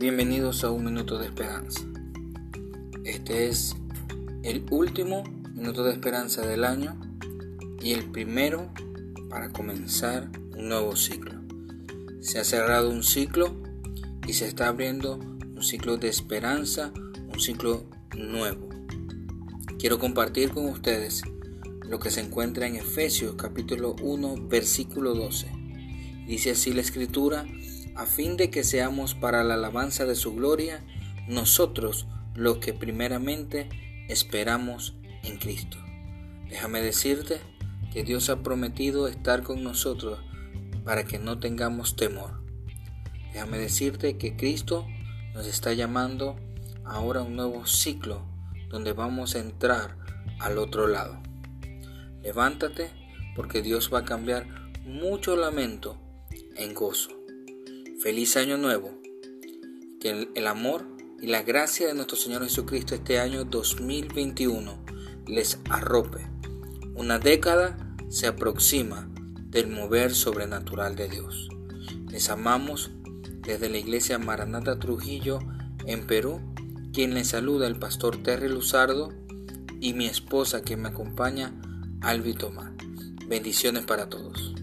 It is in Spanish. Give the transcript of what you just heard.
Bienvenidos a un minuto de esperanza. Este es el último minuto de esperanza del año y el primero para comenzar un nuevo ciclo. Se ha cerrado un ciclo y se está abriendo un ciclo de esperanza, un ciclo nuevo. Quiero compartir con ustedes lo que se encuentra en Efesios capítulo 1 versículo 12. Dice así la escritura, a fin de que seamos para la alabanza de su gloria, nosotros los que primeramente esperamos en Cristo. Déjame decirte que Dios ha prometido estar con nosotros para que no tengamos temor. Déjame decirte que Cristo nos está llamando ahora a un nuevo ciclo donde vamos a entrar al otro lado. Levántate porque Dios va a cambiar mucho lamento en gozo. Feliz año nuevo. Que el, amor y la gracia de nuestro Señor Jesucristo este año 2021 les arrope. Una década se aproxima del mover sobrenatural de Dios. Les amamos desde la iglesia Maranata Trujillo en Perú, quien les saluda el pastor Terry Luzardo y mi esposa que me acompaña, Alvi Tomás. Bendiciones para todos.